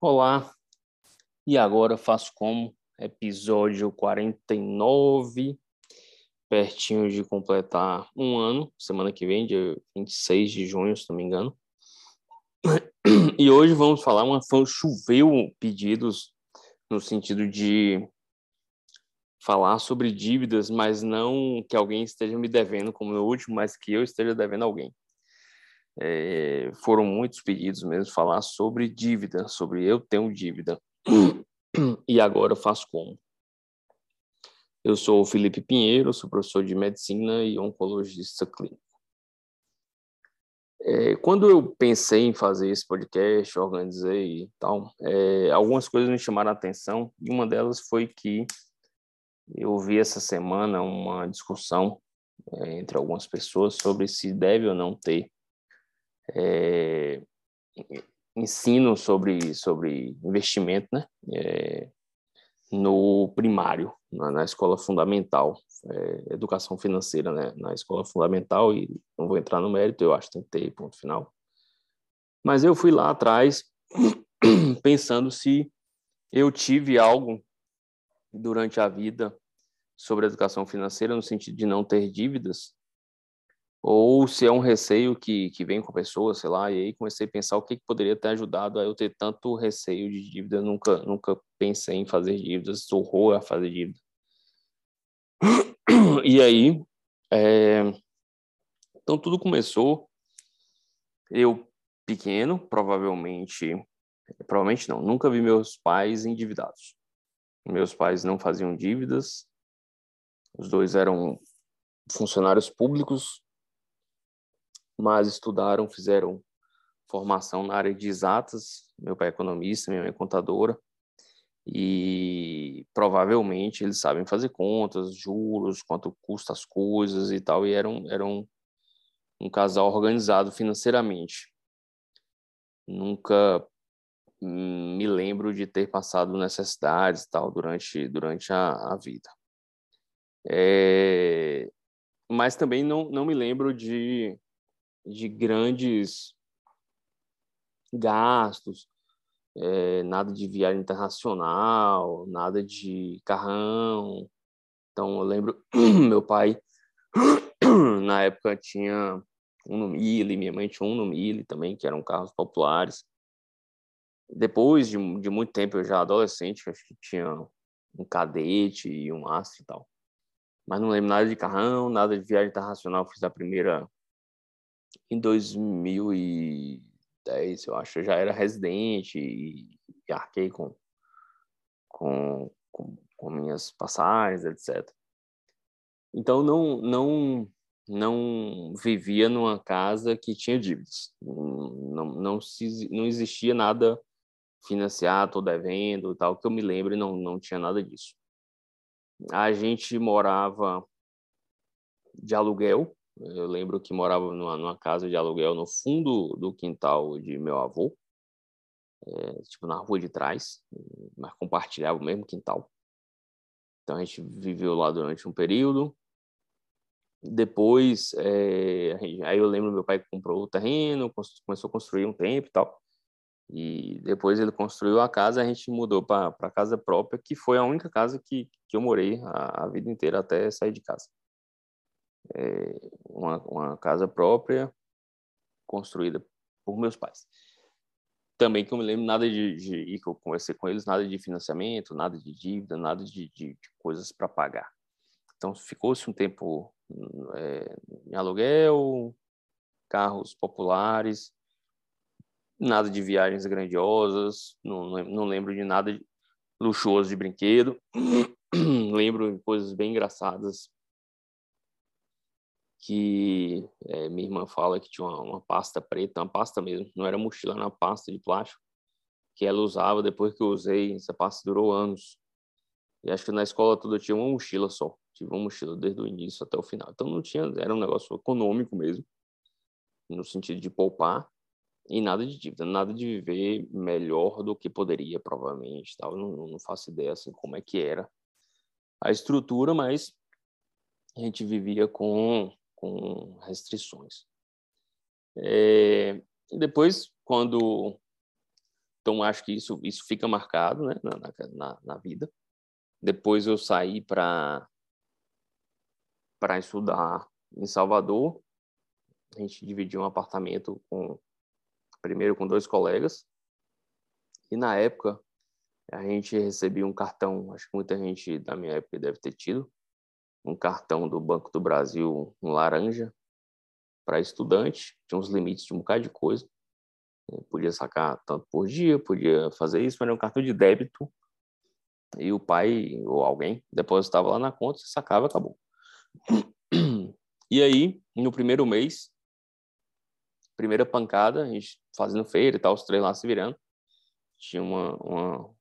Olá, e agora faço como episódio 49, pertinho de completar um ano, semana que vem, dia 26 de junho, se não me engano. E hoje vamos falar, uma choveu pedidos no sentido de falar sobre dívidas, mas não que alguém esteja me devendo como no último, mas que eu esteja devendo alguém. É, foram muitos pedidos mesmo falar sobre dívida, sobre eu tenho dívida. E agora eu faço como? Eu sou o Felipe Pinheiro, sou professor de medicina e oncologista clínico. É, quando eu pensei em fazer esse podcast, organizei e tal, é, algumas coisas me chamaram a atenção e uma delas foi que eu vi essa semana uma discussão é, entre algumas pessoas sobre se deve ou não ter é, ensino sobre, sobre investimento né? É, no primário, na, na escola fundamental, é, educação financeira né? na escola fundamental, e não vou entrar no mérito, eu acho que ter, ponto final. Mas eu fui lá atrás pensando se eu tive algo durante a vida sobre educação financeira, no sentido de não ter dívidas, ou se é um receio que, que vem com a pessoa, sei lá, e aí comecei a pensar o que, que poderia ter ajudado a eu ter tanto receio de dívida, nunca, nunca pensei em fazer dívidas, horror a fazer dívida. E aí, é... então tudo começou, eu pequeno, provavelmente, provavelmente não, nunca vi meus pais endividados. Meus pais não faziam dívidas, os dois eram funcionários públicos, mas estudaram, fizeram formação na área de exatas. Meu pai é economista, minha mãe é contadora. E provavelmente eles sabem fazer contas, juros, quanto custa as coisas e tal. E eram, eram um casal organizado financeiramente. Nunca me lembro de ter passado necessidades e tal durante, durante a, a vida. É, mas também não, não me lembro de de grandes gastos, é, nada de viagem internacional, nada de carrão. Então, eu lembro, meu pai, na época, tinha um no Mille, minha mãe tinha um no Mille também, que eram carros populares. Depois de, de muito tempo, eu já adolescente, acho que tinha um cadete e um Astra e tal. Mas não lembro nada de carrão, nada de viagem internacional. Fiz a primeira em 2010, eu acho, eu já era residente e, e arquei com, com, com, com, minhas passagens, etc. Então, não, não, não vivia numa casa que tinha dívidas. Não, não, se, não existia nada financiado ou devendo, tal, que eu me lembro, não, não tinha nada disso. A gente morava de aluguel, eu lembro que morava numa, numa, casa de aluguel no fundo do quintal de meu avô, é, tipo na rua de trás, mas compartilhava o mesmo quintal. Então a gente viveu lá durante um período. Depois, é, aí eu lembro meu pai comprou o terreno, começou a construir um tempo e tal. E depois ele construiu a casa, a gente mudou para a casa própria, que foi a única casa que, que eu morei a, a vida inteira até sair de casa é, uma, uma casa própria construída por meus pais. Também que eu me lembro nada de, de que eu conversei com eles, nada de financiamento, nada de dívida, nada de, de, de coisas para pagar. Então ficou-se um tempo é, em aluguel, carros populares, nada de viagens grandiosas, não, não lembro de nada luxuoso de brinquedo. lembro de coisas bem engraçadas que é, minha irmã fala que tinha uma, uma, pasta preta, uma pasta mesmo, não era mochila, era uma pasta de plástico, que ela usava depois que eu usei, essa pasta durou anos. E acho que na escola toda eu tinha uma mochila só, tive uma mochila desde o início até o final. Então não tinha, era um negócio econômico mesmo, no sentido de poupar. E nada de dívida, nada de viver melhor do que poderia, provavelmente. Tal. Não, não faço ideia assim, como é que era a estrutura, mas a gente vivia com, com restrições. É, e depois, quando. Então, acho que isso, isso fica marcado né, na, na, na vida. Depois, eu saí para estudar em Salvador. A gente dividiu um apartamento com primeiro com dois colegas. E na época, a gente recebia um cartão, acho que muita gente da minha época deve ter tido, um cartão do Banco do Brasil, um laranja, para estudante, tinha uns limites de um bocado de coisa. Podia sacar tanto por dia, podia fazer isso, mas era um cartão de débito. E o pai ou alguém depositava lá na conta, sacava e acabou. E aí, no primeiro mês, primeira pancada, a gente fazendo feira e tal, os três lá se virando. Tinha uma, uma,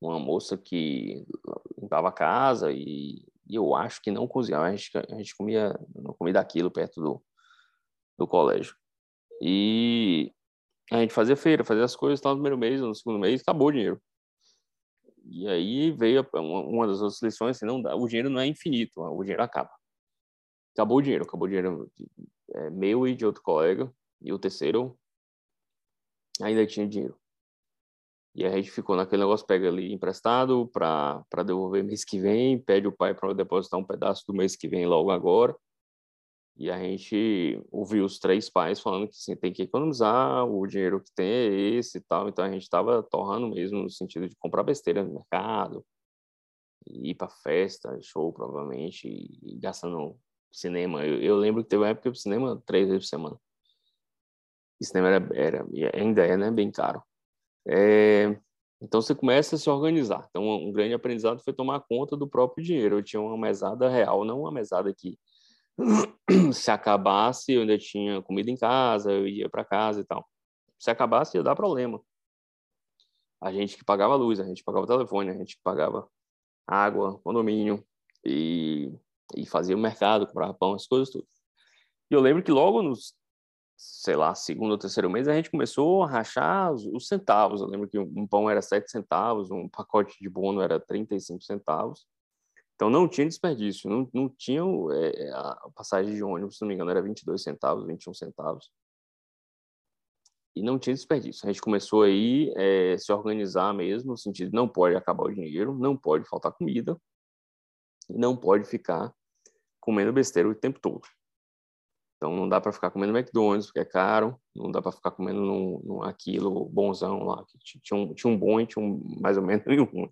uma moça que limpava a casa e, e, eu acho que não cozinhava. A gente, a gente comia, não comia daquilo perto do, do colégio. E a gente fazia feira, fazia as coisas, tal, no primeiro mês, no segundo mês, acabou o dinheiro. E aí veio uma, uma das outras lições, assim, não dá, o dinheiro não é infinito, o dinheiro acaba. Acabou o dinheiro, acabou o dinheiro é, meu e de outro colega, e o terceiro ainda tinha dinheiro. E a gente ficou naquele negócio, pega ali emprestado para devolver mês que vem, pede o pai para depositar um pedaço do mês que vem logo agora. E a gente ouviu os três pais falando que assim, tem que economizar, o dinheiro que tem é esse e tal. Então a gente estava torrando mesmo no sentido de comprar besteira no mercado, ir para festa, show provavelmente, e, gastando cinema. Eu, eu, lembro que teve uma época que eu cinema três vezes por semana. E cinema era, era ainda é né, bem caro. É, então você começa a se organizar. Então um grande aprendizado foi tomar conta do próprio dinheiro. Eu tinha uma mesada real, não uma mesada que se acabasse eu ainda tinha comida em casa, eu ia para casa e tal. Se acabasse ia dar problema. A gente que pagava luz, a gente pagava telefone, a gente pagava água, condomínio e e fazia o mercado, comprava pão, as coisas tudo. E eu lembro que logo nos, sei lá, segundo ou terceiro mês, a gente começou a rachar os, os centavos. Eu lembro que um pão era 7 centavos, um pacote de bono era 35 centavos. Então não tinha desperdício, não, não tinha é, a passagem de ônibus, se não me engano, era 22 centavos, 21 centavos. E não tinha desperdício. A gente começou aí é, se organizar mesmo, no sentido não pode acabar o dinheiro, não pode faltar comida, não pode ficar comendo besteira o tempo todo. Então não dá para ficar comendo McDonald's porque é caro, não dá para ficar comendo num, num, aquilo bonzão lá que tinha um, tinha um bom e tinha um mais ou menos nenhum.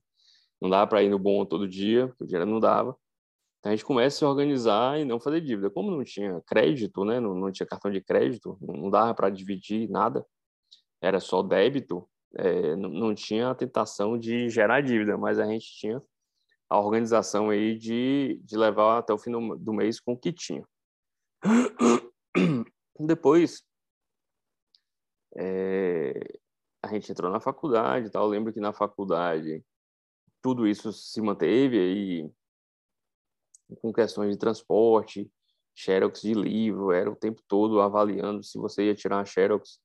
Não dá para ir no bom todo dia, porque o dinheiro não dava. Então a gente começa a se organizar e não fazer dívida. Como não tinha crédito, né, não, não tinha cartão de crédito, não dava para dividir nada, era só débito, é, não, não tinha a tentação de gerar dívida, mas a gente tinha a organização aí de, de levar até o fim do, do mês com o que tinha. Depois, é, a gente entrou na faculdade e tal. Eu lembro que na faculdade tudo isso se manteve aí com questões de transporte, xerox de livro, era o tempo todo avaliando se você ia tirar uma xerox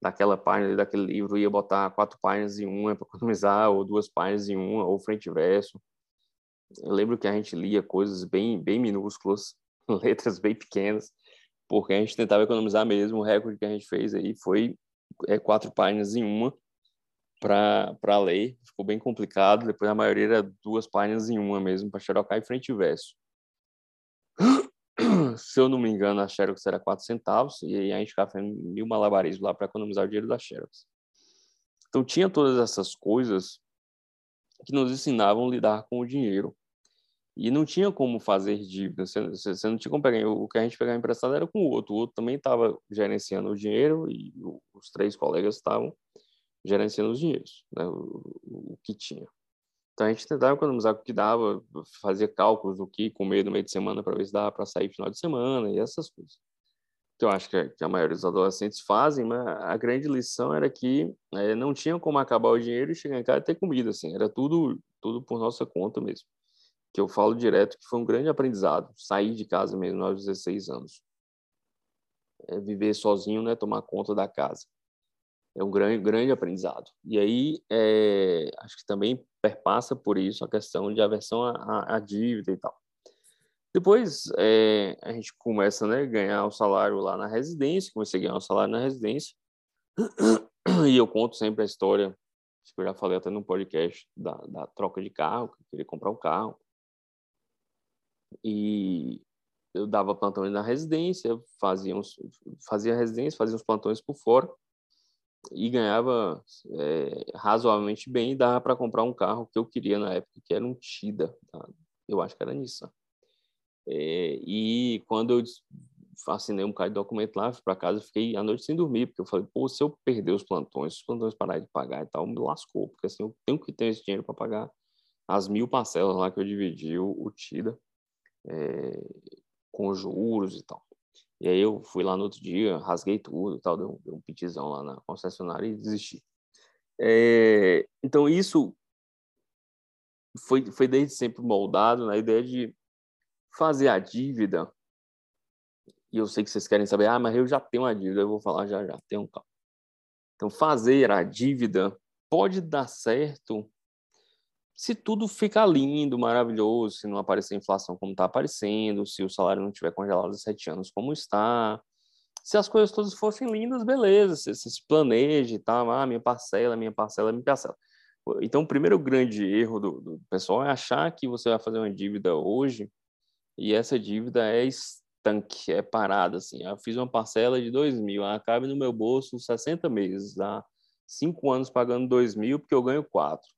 daquela página, daquele livro, ia botar quatro páginas em uma para economizar, ou duas páginas em uma, ou frente e verso. Eu lembro que a gente lia coisas bem, bem minúsculas, letras bem pequenas, porque a gente tentava economizar mesmo. O recorde que a gente fez aí foi é, quatro páginas em uma para ler. Ficou bem complicado. Depois a maioria era duas páginas em uma mesmo, para xerocar em frente e verso. Se eu não me engano, a Xerox era quatro centavos, e aí a gente ficava fazendo mil malabarismos lá para economizar o dinheiro da Xerox. Então tinha todas essas coisas que nos ensinavam a lidar com o dinheiro. E não tinha como fazer dívida, você, você não tinha como pegar, o que a gente pegava emprestado era com o outro, o outro também estava gerenciando o dinheiro e os três colegas estavam gerenciando os dinheiros, né, o, o, que tinha. Então a gente tentava economizar o que dava, fazia cálculos do que comer no meio de semana para ver se dava para sair final de semana e essas coisas que eu acho que, a maioria dos adolescentes fazem, mas a grande lição era que é, não tinha como acabar o dinheiro e chegar em casa e ter comida, assim, era tudo, tudo por nossa conta mesmo. Que eu falo direto que foi um grande aprendizado, sair de casa mesmo aos 16 anos. É viver sozinho, né, tomar conta da casa. é um grande, grande aprendizado. E aí, é, acho que também perpassa por isso a questão de aversão à, à dívida e tal. Depois, é, a gente começa né, a ganhar o salário lá na residência, comecei a ganhar o salário na residência, e eu conto sempre a história, acho que eu já falei até no podcast, da, da troca de carro, que eu queria comprar um carro. E eu dava plantões na residência, fazia, uns, fazia residência, fazia uns plantões por fora, e ganhava é, razoavelmente bem e dava para comprar um carro que eu queria na época, que era um Tida, tá? eu acho que era Nissan. É, e quando eu assinei um bocado de documento lá, fui para casa, fiquei a noite sem dormir, porque eu falei, pô, se eu perder os plantões, se os plantões pararem de pagar e tal, me lascou, porque assim, eu tenho que ter esse dinheiro para pagar as mil parcelas lá que eu dividi o, o TIDA, é, com juros e tal. E aí eu fui lá no outro dia, rasguei tudo e tal, dei um, dei um pitizão lá na concessionária e desisti. É, então isso foi, foi desde sempre moldado na ideia de fazer a dívida. E eu sei que vocês querem saber, ah, mas eu já tenho uma dívida, eu vou falar já já, tem um. Então fazer a dívida pode dar certo se tudo ficar lindo, maravilhoso, se não aparecer inflação como está aparecendo, se o salário não estiver congelado há sete anos como está, se as coisas todas fossem lindas, beleza, se planeja e tal, ah, minha parcela, minha parcela, minha parcela. Então, o primeiro grande erro do, do pessoal é achar que você vai fazer uma dívida hoje e essa dívida é estanque, é parada, assim. Eu fiz uma parcela de dois mil, ela cabe no meu bolso 60 meses, há cinco anos pagando dois mil porque eu ganho quatro.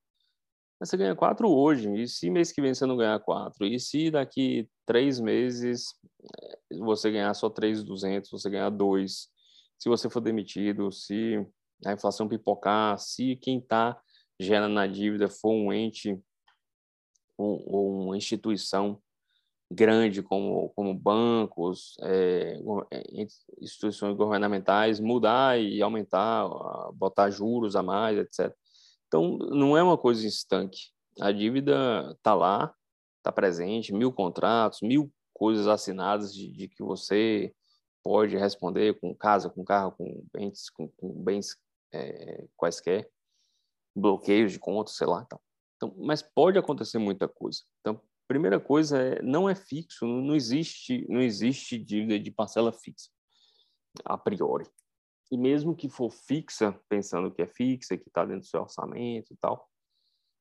Mas você ganha quatro hoje, e se mês que vem você não ganhar quatro? E se daqui três meses eh, você ganhar só três duzentos, você ganhar dois? Se você for demitido, se a inflação pipocar, se quem está gerando na dívida for um ente ou uma instituição grande como, como bancos, é, instituições governamentais, mudar e aumentar, botar juros a mais, etc. Então, não é uma coisa estanque. A dívida está lá, está presente, mil contratos, mil coisas assinadas de, de, que você pode responder com casa, com carro, com bens, com, com bens é, quaisquer, bloqueios de contas, sei lá. Então. então, mas pode acontecer muita coisa. Então, primeira coisa é não é fixo, não existe, não existe dívida de parcela fixa a priori. E mesmo que for fixa, pensando que é fixa, que está dentro do seu orçamento e tal,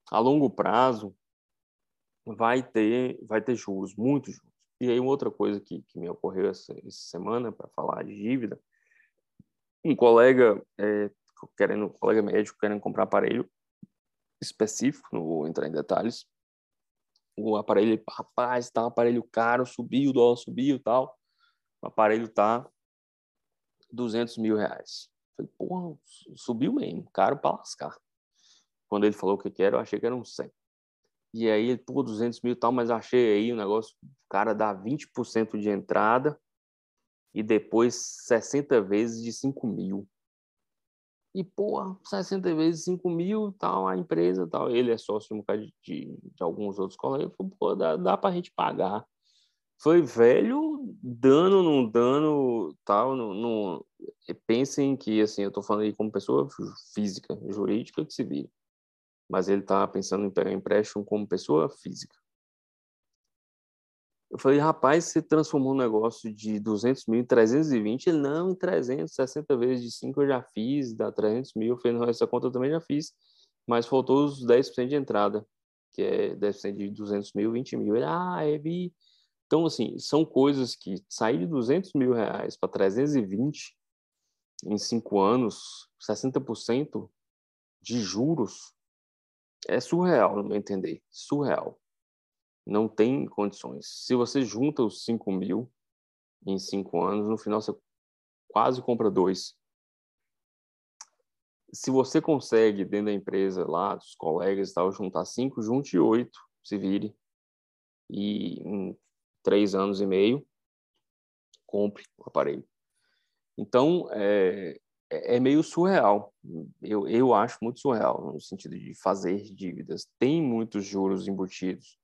a longo prazo vai ter, vai ter juros, muitos juros. E aí, outra coisa que, que me ocorreu essa, essa semana para falar de dívida, um colega é, querendo, um colega médico querendo comprar aparelho específico, não vou entrar em detalhes. O aparelho, rapaz, tá um aparelho caro, subiu, o dólar subiu tal. O aparelho tá 200 mil reais. Falei, porra, subiu mesmo, caro para lascar. Quando ele falou o que era, eu achei que era um 100. E aí pô, 200 mil e tal, mas achei aí o negócio, o cara dá 20% de entrada e depois 60 vezes de 5 mil. E, pô, 60 vezes 5 mil, tal, a empresa, tal. Ele é sócio de, de, de alguns outros colegas. Falei, pô, dá, dá pra gente pagar foi velho, dano, não dano, tal, não, não... pensem que, assim, eu estou falando aí como pessoa física, jurídica, que se vira. Mas ele está pensando em pegar empréstimo como pessoa física. Eu falei, rapaz, você transformou um negócio de 200 mil em 320? Ele, não, em 360 vezes de 5 eu já fiz, dá 300 mil. Eu falei, não, essa conta eu também já fiz, mas faltou os 10% de entrada, que é 10% de 200 mil, 20 mil. Ele, ah, é, vi então, assim, são coisas que sair de 200 mil reais para 320 em cinco anos, 60% de juros, é surreal, no meu entender. Surreal. Não tem condições. Se você junta os 5 mil em cinco anos, no final você quase compra dois. Se você consegue, dentro da empresa lá, dos colegas e tal, juntar cinco, junte oito, se vire. E em três anos e meio, compre o aparelho. Então, é, é, é meio surreal. Eu, eu acho muito surreal, no sentido de fazer dívidas. Tem muitos juros embutidos.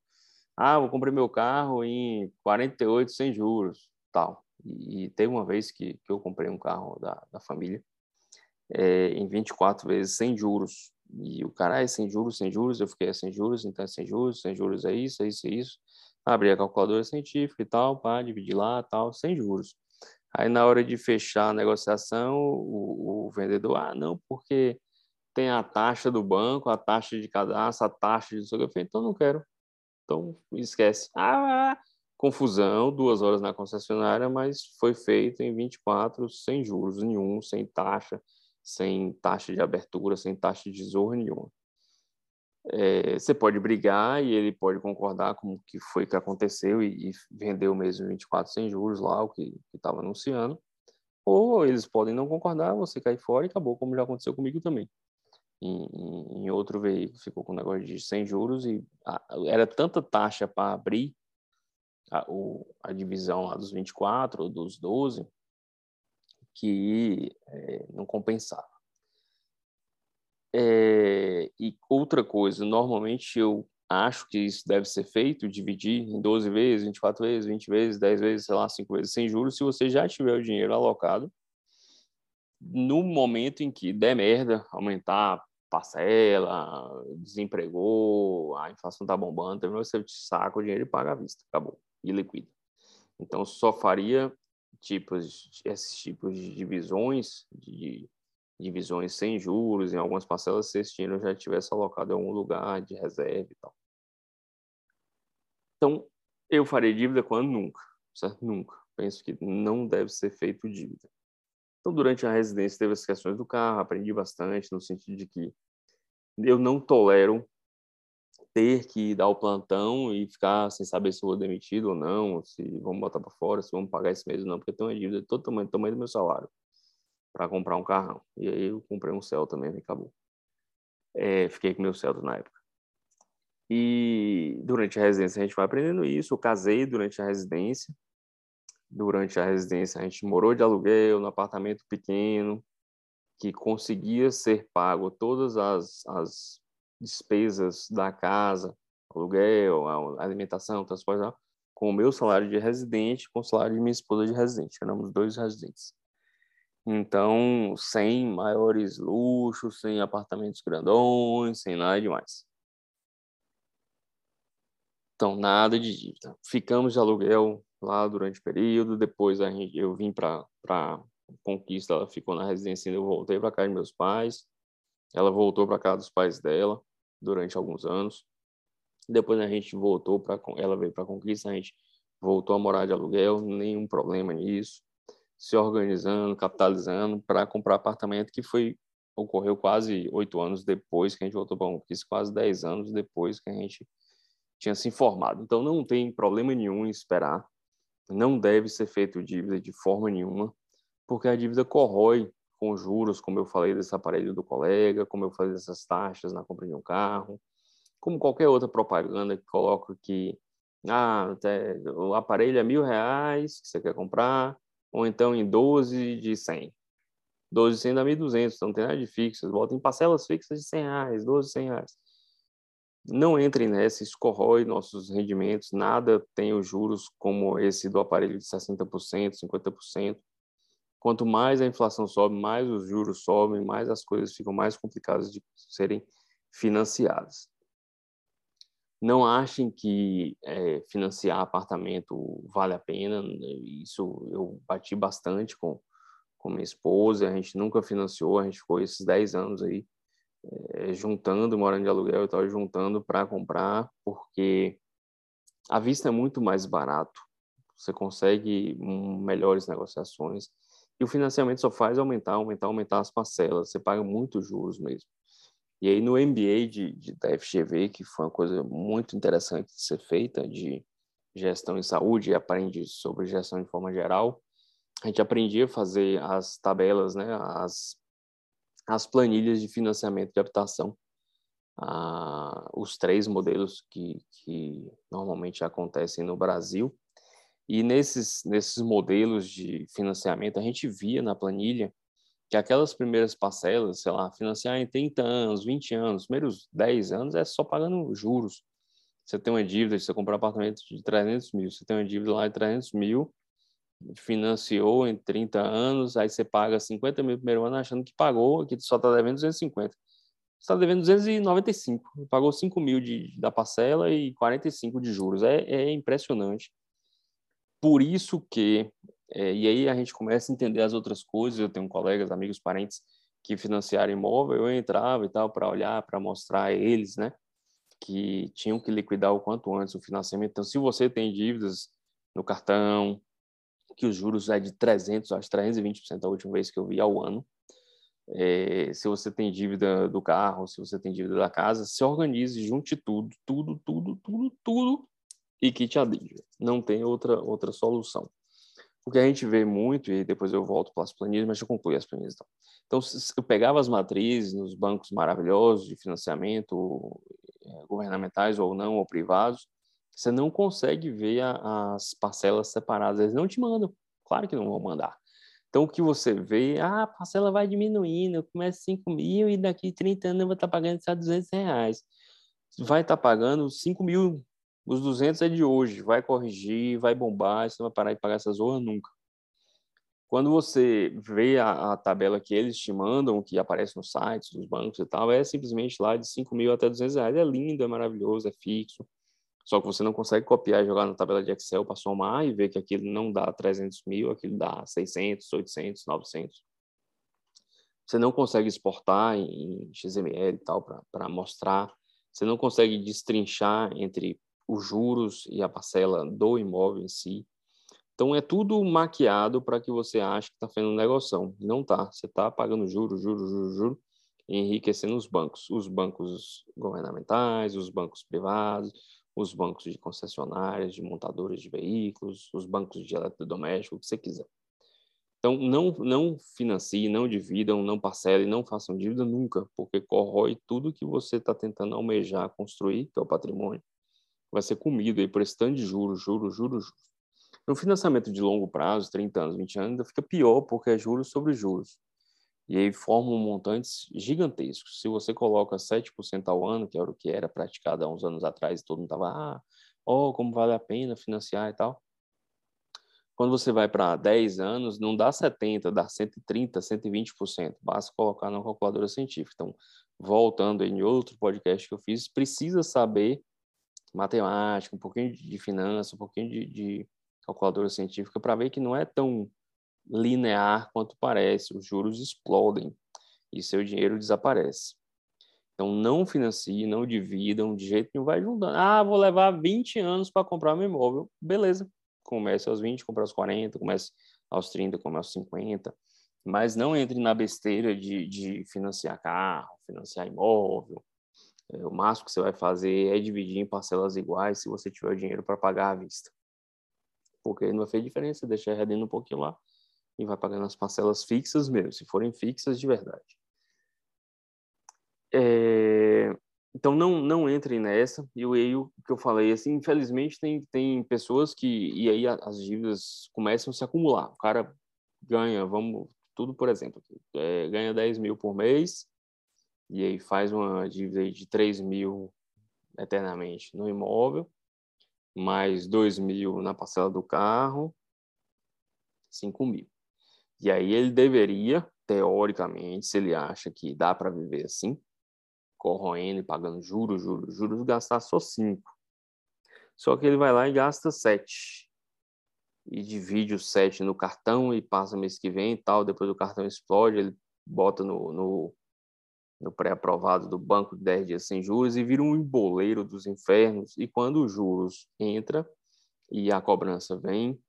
Ah, vou comprar meu carro em 48 sem juros, tal. E, e teve uma vez que, que eu comprei um carro da, da família é, em 24 vezes sem juros. E o cara é sem juros, sem juros, eu fiquei é sem juros, então é sem juros, sem juros é isso, é isso, é isso. Abri a calculadora científica e tal, pá, dividir lá, tal, sem juros. Aí na hora de fechar a negociação, o, o vendedor, ah, não, porque tem a taxa do banco, a taxa de cadastro, a taxa de... Eu então não quero. Então esquece. Ah, confusão, duas horas na concessionária, mas foi feito em 24 sem juros nenhum, sem taxa, sem taxa de abertura, sem taxa de zorra nenhuma. É, você pode brigar e ele pode concordar com o que foi que aconteceu e, e vendeu mesmo 24 sem juros lá, o que estava anunciando. Ou eles podem não concordar, você cai fora e acabou, como já aconteceu comigo também. Em, em, em outro veículo ficou com um negócio de sem juros e a, era tanta taxa para abrir a, o, a divisão lá dos 24 ou dos 12 que é, não compensava. É, e outra coisa, normalmente eu acho que isso deve ser feito, dividir em 12 vezes, 24 vezes, 20 vezes, 10 vezes, sei lá, 5 vezes sem juros, se você já tiver o dinheiro alocado, no momento em que der merda, aumentar parcela, desempregou, a inflação tá bombando, você saca o dinheiro e paga à vista, acabou, e liquida. Então, só faria tipos, esses tipos de divisões, de divisões sem juros, em algumas parcelas, se esse dinheiro já tivesse alocado em algum lugar de reserva e tal. Então, eu farei dívida quando? Nunca, certo? Nunca. Penso que não deve ser feito dívida. Então, durante a residência, teve as questões do carro, aprendi bastante, no sentido de que eu não tolero ter que dar o plantão e ficar sem saber se vou demitido ou não, se vamos botar para fora, se vamos pagar esse mês ou não, porque eu tenho uma dívida todo tamanho, tamanho do meu salário para comprar um carrão. E aí eu comprei um Celta mesmo e acabou. É, fiquei com meu Celta na época. E durante a residência a gente vai aprendendo isso. Eu casei durante a residência. Durante a residência a gente morou de aluguel no apartamento pequeno que conseguia ser pago todas as, as despesas da casa, aluguel, alimentação, transporte, com o meu salário de residente, com o salário de minha esposa de residente. Éramos dois residentes. Então, sem maiores luxos, sem apartamentos grandões, sem nada demais. Então, nada de dívida. Ficamos de aluguel lá durante o período, depois a gente, eu vim para Conquista, ela ficou na residência, eu voltei para casa de meus pais. Ela voltou para casa dos pais dela durante alguns anos. Depois a gente voltou para ela veio para Conquista, a gente voltou a morar de aluguel, nenhum problema nisso. Se organizando, capitalizando para comprar apartamento que foi ocorreu quase oito anos depois que a gente voltou para Conquista, quase dez anos depois que a gente tinha se informado. Então não tem problema nenhum em esperar. Não deve ser feito dívida de forma nenhuma porque a dívida corrói com juros, como eu falei desse aparelho do colega, como eu falei dessas taxas na compra de um carro, como qualquer outra propaganda que coloca que ah, o aparelho é mil reais que você quer comprar, ou então em 12 de 100. 12 de 100 dá 1.200, então não tem nada de fixo, volta em parcelas fixas de 100 reais, 12 de 100 reais. Não entrem nessa, isso corrói nossos rendimentos, nada tem os juros como esse do aparelho de 60%, 50%. Quanto mais a inflação sobe, mais os juros sobem, mais as coisas ficam mais complicadas de serem financiadas. Não achem que é, financiar apartamento vale a pena. Isso eu bati bastante com, com minha esposa. A gente nunca financiou, a gente ficou esses 10 anos aí é, juntando, morando de aluguel e tal, juntando para comprar, porque a vista é muito mais barato. Você consegue um, melhores negociações e o financiamento só faz aumentar, aumentar, aumentar as parcelas. Você paga muitos juros mesmo. E aí no MBA de, de, da FGV, que foi uma coisa muito interessante de ser feita, de gestão em saúde, e aprende sobre gestão de forma geral, a gente aprendia a fazer as tabelas, né, as, as planilhas de financiamento de habitação, ah, os três modelos que, que normalmente acontecem no Brasil, e nesses, nesses modelos de financiamento, a gente via na planilha que aquelas primeiras parcelas, sei lá, financiar em 30 anos, 20 anos, primeiros 10 anos é só pagando juros. Você tem uma dívida, você comprar um apartamento de 300 mil, você tem uma dívida lá de 300 mil, financiou em 30 anos, aí você paga 50 mil no primeiro ano achando que pagou, que só está devendo 250. Você está devendo 295, pagou 5 mil de, da parcela e 45 de juros. É, é impressionante. Por isso que, é, e aí a gente começa a entender as outras coisas, eu tenho colegas, amigos, parentes que financiaram imóvel, eu entrava e tal para olhar, para mostrar a eles, né, que tinham que liquidar o quanto antes o financiamento. Então, se você tem dívidas no cartão, que os juros é de 300, acho 320% a última vez que eu vi ao ano. É, se você tem dívida do carro, se você tem dívida da casa, se organize, junte tudo, tudo, tudo, tudo, tudo e quite a dívida. Não tem outra outra solução. O que a gente vê muito, e depois eu volto para as planilhas, mas eu concluo as planilhas. Então. então, eu pegava as matrizes nos bancos maravilhosos de financiamento, é, governamentais ou não, ou privados, você não consegue ver a, as parcelas separadas. Eles não te mandam. Claro que não vão mandar. Então, o que você vê, ah, a parcela vai diminuindo, eu começo 5 mil e daqui 30 anos eu vou estar pagando só 200 reais. Vai estar pagando 5 mil, os 200 é de hoje, vai corrigir, vai bombar, você não vai parar de pagar essa zorra nunca. Quando você vê a, a, tabela que eles te mandam, que aparece nos sites dos bancos e tal, é simplesmente lá de 5 mil até 200 reais. É lindo, é maravilhoso, é fixo. Só que você não consegue copiar e jogar na tabela de Excel para somar e ver que aquilo não dá 300 mil, aquilo dá 600, 800, 900. Você não consegue exportar em XML e tal para mostrar. Você não consegue destrinchar entre os juros e a parcela do imóvel em si. Então é tudo maquiado para que você ache que está fazendo um negócio. Não está. Você está pagando juros, juros, juros, juros, enriquecendo os bancos. Os bancos governamentais, os bancos privados, os bancos de concessionárias, de montadoras de veículos, os bancos de eletrodoméstico, o que você quiser. Então, não, não financie, não dividam, não parcelem, não façam dívida nunca, porque corrói tudo que você está tentando almejar construir, que é o patrimônio. Vai ser comido aí por esse tanto de juros, juros, juros, juros. No financiamento de longo prazo, 30 anos, 20 anos, ainda fica pior, porque é juros sobre juros e aí formam montantes gigantescos. Se você coloca 7% ao ano, que era o que era praticado há uns anos atrás, todo mundo estava, ah, oh, como vale a pena financiar e tal. Quando você vai para 10 anos, não dá 70, dá 130, 120%. Basta colocar na calculadora científica. Então, voltando em outro podcast que eu fiz, precisa saber matemática, um pouquinho de finanças, um pouquinho de, de calculadora científica para ver que não é tão linear quanto parece. Os juros explodem e seu dinheiro desaparece. Então, não financie, não dividam, de jeito nenhum, vai juntando. Ah, vou levar 20 anos para comprar meu imóvel. Beleza, comece aos 20, compre aos 40, comece aos 30, comece aos 50. Mas não entre na besteira de, de financiar carro, financiar imóvel. É, o máximo que você vai fazer é dividir em parcelas iguais se você tiver dinheiro para pagar à vista. Porque não vai fazer diferença, deixar redendo um pouquinho lá e vai pagando as parcelas fixas mesmo, se forem fixas de verdade. É, então não não entrem nessa. E o que eu falei assim, infelizmente tem tem pessoas que e aí as dívidas começam a se acumular. O cara ganha, vamos tudo por exemplo, é, ganha 10 mil por mês e aí faz uma dívida de 3 mil eternamente no imóvel, mais 2 mil na parcela do carro, 5 mil. E aí ele deveria, teoricamente, se ele acha que dá para viver assim, corroendo e pagando juros, juros, juros, gastar só cinco. Só que ele vai lá e gasta sete. E divide os sete no cartão e passa mês que vem e tal. Depois o cartão explode, ele bota no, no, no pré-aprovado do banco de 10 dias sem juros e vira um emboleiro dos infernos. E quando os juros entra e a cobrança vem,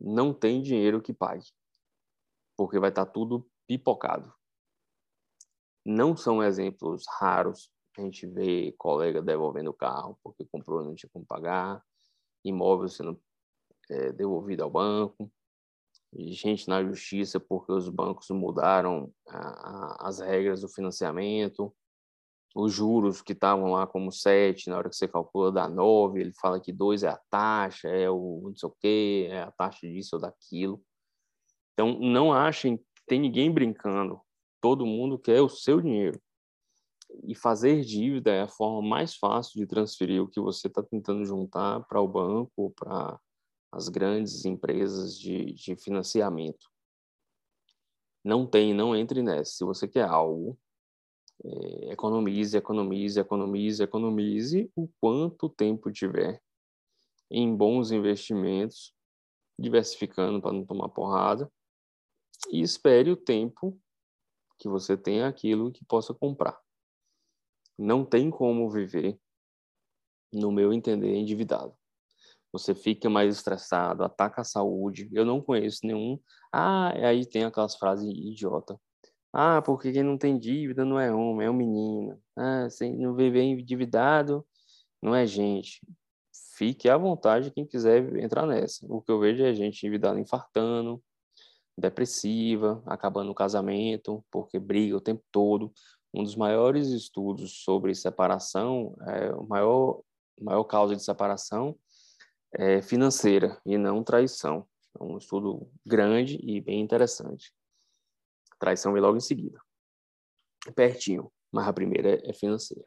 não tem dinheiro que pague porque vai estar tá tudo pipocado. Não são exemplos raros. A gente vê colega devolvendo o carro porque comprou não tinha como pagar, imóvel sendo é, devolvido ao banco, gente na justiça porque os bancos mudaram a, a, as regras do financiamento, os juros que estavam lá como 7, na hora que você calcula dá 9, ele fala que 2 é a taxa, é o não sei o quê, é a taxa disso ou daquilo. Então, não achem que tem ninguém brincando. Todo mundo quer o seu dinheiro. E fazer dívida é a forma mais fácil de transferir o que você está tentando juntar para o banco, para as grandes empresas de, de financiamento. Não tem, não entre nessa. Se você quer algo, é, economize, economize, economize, economize o quanto tempo tiver em bons investimentos, diversificando para não tomar porrada, e espere o tempo que você tenha aquilo que possa comprar. Não tem como viver, no meu entender, endividado. Você fica mais estressado, ataca a saúde. Eu não conheço nenhum. Ah, aí tem aquelas frases idiota. Ah, porque quem não tem dívida não é homem, é um menino. Ah, sem não viver endividado não é gente. Fique à vontade quem quiser entrar nessa. O que eu vejo é gente endividada infartando, depressiva, acabando o casamento, porque briga o tempo todo. Um dos maiores estudos sobre separação, é, o maior, maior causa de separação é financeira e não traição. É um estudo grande e bem interessante. Traição vem logo em seguida. Pertinho, mas a primeira é financeira.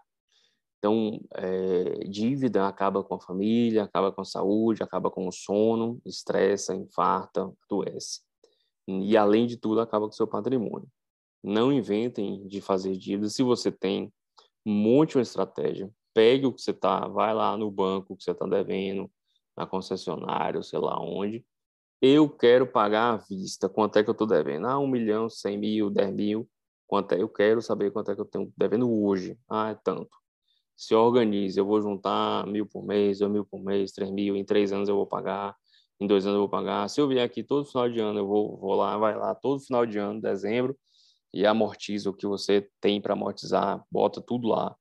Então, é, dívida acaba com a família, acaba com a saúde, acaba com o sono, estressa, infarta, adoece. E, além de tudo, acaba com o seu patrimônio. Não inventem de fazer dívida. Se você tem, monte uma estratégia. Pegue o que você está, vai lá no banco que você está devendo, na concessionária, sei lá onde, eu quero pagar à vista. Quanto é que eu estou devendo? Ah, um milhão, cem mil, dez mil. Quanto é? Eu quero saber quanto é que eu tenho devendo hoje. Ah, é tanto. Se organize, eu vou juntar mil por mês, dois mil por mês, três mil. Em três anos eu vou pagar. Em dois anos eu vou pagar. Se eu vier aqui todo final de ano, eu vou, vou lá, vai lá todo final de ano, dezembro, e amortiza o que você tem para amortizar, bota tudo lá.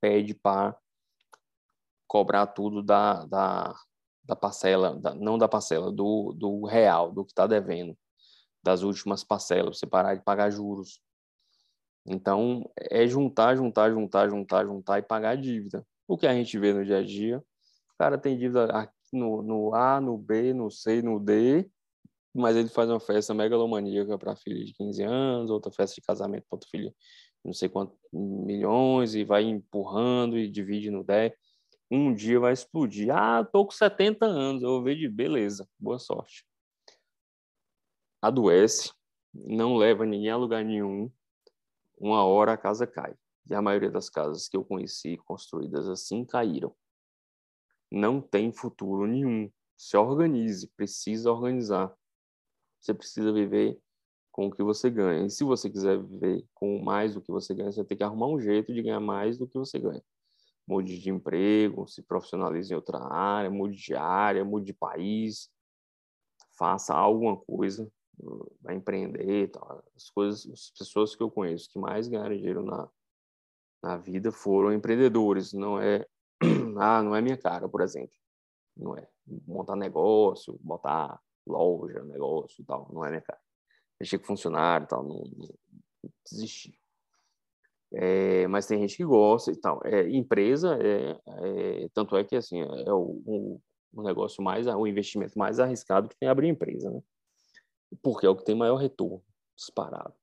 Pede para cobrar tudo da, da, da parcela, da, não da parcela, do, do real, do que está devendo, das últimas parcelas, você parar de pagar juros. Então, é juntar, juntar, juntar, juntar, juntar e pagar a dívida. O que a gente vê no dia a dia, o cara tem dívida no, no A, no B, no C, no D, mas ele faz uma festa megalomaníaca para filho de 15 anos, outra festa de casamento para outro filho não sei quantos milhões, e vai empurrando e divide no 10 um dia vai explodir. Ah, tô com 70 anos, eu vou ver de beleza, boa sorte. Adoece, não leva ninguém a lugar nenhum, uma hora a casa cai. E a maioria das casas que eu conheci construídas assim caíram. Não tem futuro nenhum. Se organize, precisa organizar. Você precisa viver com o que você ganha. E se você quiser viver com mais do que você ganha, você ter que arrumar um jeito de ganhar mais do que você ganha mude de emprego, se profissionalize em outra área, mude de área, mude de país, faça alguma coisa, vai empreender, tal. as coisas, as pessoas que eu conheço que mais ganharam dinheiro na na vida foram empreendedores, não é ah, não é minha cara, por exemplo. Não é montar negócio, botar loja, negócio tal, não é minha cara. Mexer com funcionário tal, não, não desisti. É, mas tem gente que gosta e tal. É, empresa, é, é, tanto é que assim é o, o, o, negócio mais, o investimento mais arriscado que tem abrir empresa, né? Porque é o que tem maior retorno, disparado.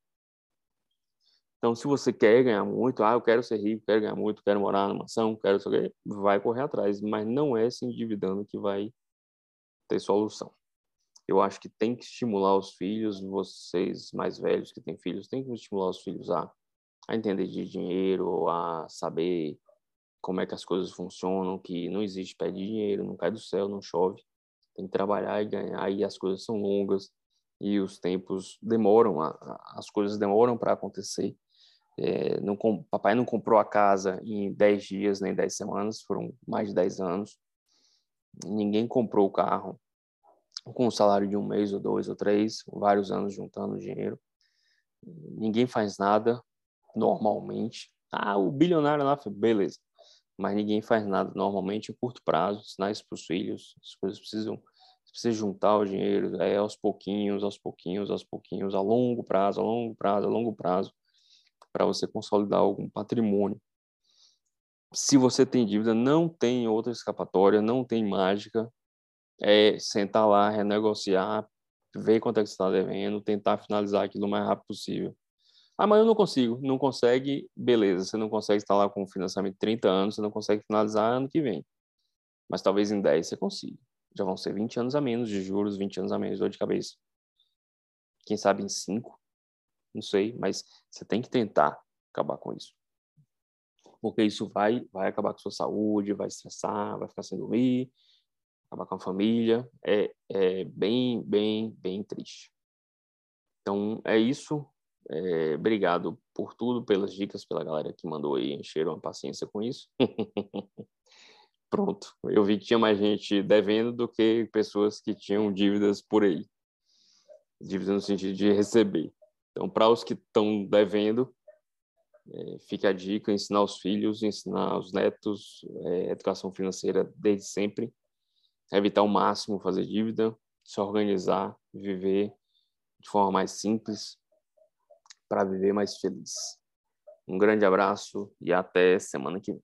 Então, se você quer ganhar muito, ah, eu quero ser rico, quero ganhar muito, quero morar numa mansão, quero saber, vai correr atrás, mas não é se endividando que vai ter solução. Eu acho que tem que estimular os filhos, vocês mais velhos que têm filhos, tem que estimular os filhos a a entender de dinheiro, a saber como é que as coisas funcionam, que não existe pé de dinheiro, não cai do céu, não chove. Tem que trabalhar e ganhar, e as coisas são longas e os tempos demoram, as coisas demoram para acontecer. É, não, papai não comprou a casa em 10 dias nem 10 semanas, foram mais de 10 anos. Ninguém comprou o carro com o salário de um mês ou dois ou três, vários anos juntando dinheiro. Ninguém faz nada normalmente. Ah, o bilionário lá, beleza. Mas ninguém faz nada normalmente em curto prazo, ensinar isso para os filhos. As coisas precisam precisa juntar o dinheiro é aos pouquinhos, aos pouquinhos, aos pouquinhos, a longo prazo, a longo prazo, a longo prazo, para você consolidar algum patrimônio. Se você tem dívida, não tem outra escapatória, não tem mágica. É sentar lá, renegociar, ver quanto é que você está devendo, tentar finalizar aquilo o mais rápido possível. Ah, mas eu não consigo. Não consegue, beleza. Você não consegue estar lá com financiamento de 30 anos, você não consegue finalizar ano que vem. Mas talvez em 10 você consiga. Já vão ser 20 anos a menos de juros, 20 anos a menos de dor de cabeça. Quem sabe em 5, não sei, mas você tem que tentar acabar com isso. Porque isso vai, vai acabar com sua saúde, vai estressar, vai ficar sem dormir, acabar com a família. É, é bem, bem, bem triste. Então, é isso. É, obrigado por tudo, pelas dicas, pela galera que mandou aí, encheram a paciência com isso. Pronto, eu vi que tinha mais gente devendo do que pessoas que tinham dívidas por aí. Dívidas no sentido de receber. Então, para os que estão devendo, é, fica a dica: ensinar os filhos, ensinar os netos, é, educação financeira desde sempre, evitar ao máximo fazer dívida, se organizar, viver de forma mais simples, para viver mais feliz. Um grande abraço e até semana que vem.